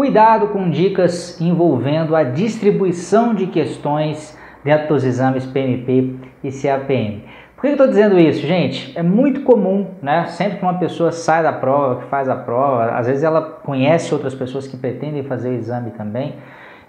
Cuidado com dicas envolvendo a distribuição de questões dentro dos exames PMP e CAPM. Por que eu estou dizendo isso, gente? É muito comum, né? Sempre que uma pessoa sai da prova, que faz a prova, às vezes ela conhece outras pessoas que pretendem fazer o exame também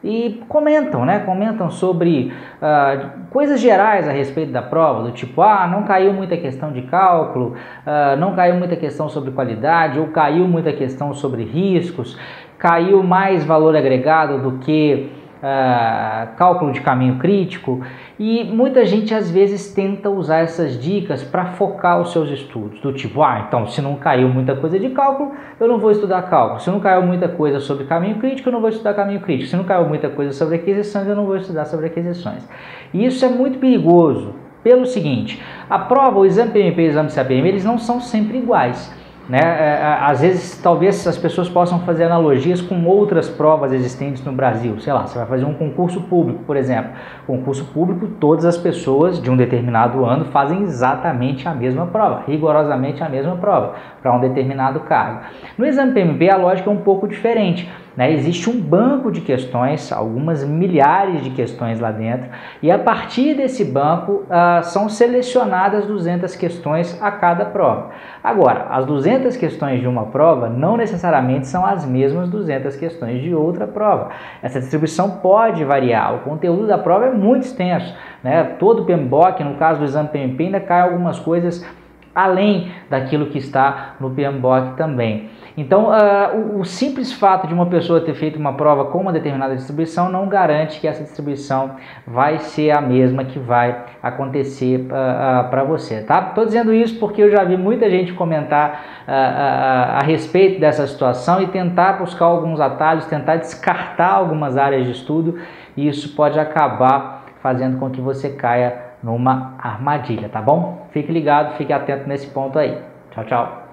e comentam, né? Comentam sobre uh, coisas gerais a respeito da prova, do tipo, ah, não caiu muita questão de cálculo, uh, não caiu muita questão sobre qualidade, ou caiu muita questão sobre riscos, caiu mais valor agregado do que uh, cálculo de caminho crítico e muita gente às vezes tenta usar essas dicas para focar os seus estudos, do tipo, ah, então se não caiu muita coisa de cálculo, eu não vou estudar cálculo, se não caiu muita coisa sobre caminho crítico, eu não vou estudar caminho crítico, se não caiu muita coisa sobre aquisições, eu não vou estudar sobre aquisições. E isso é muito perigoso, pelo seguinte, a prova, o exame PMP e o exame CAPM, eles não são sempre iguais. Né? É, é, às vezes, talvez as pessoas possam fazer analogias com outras provas existentes no Brasil. Sei lá, você vai fazer um concurso público, por exemplo. Concurso público, todas as pessoas de um determinado ano fazem exatamente a mesma prova, rigorosamente a mesma prova, para um determinado cargo. No exame PMP, a lógica é um pouco diferente. Né? Existe um banco de questões, algumas milhares de questões lá dentro, e a partir desse banco uh, são selecionadas 200 questões a cada prova. Agora, as 200 questões de uma prova não necessariamente são as mesmas 200 questões de outra prova. Essa distribuição pode variar, o conteúdo da prova é muito extenso. Né? Todo o PMBOK, no caso do exame PMP, ainda cai algumas coisas além daquilo que está no PMBOK também. Então, uh, o, o, simples fato de uma pessoa ter feito uma prova com uma determinada distribuição não garante que essa distribuição vai ser a mesma que vai acontecer uh, uh, para você, tá? Estou dizendo isso porque eu já vi muita gente comentar a respeito dessa situação e tentar buscar alguns atalhos, tentar descartar algumas áreas de estudo e isso pode acabar fazendo com que você caia numa armadilha, tá bom? Fique ligado, fique atento nesse ponto aí. Tchau, tchau.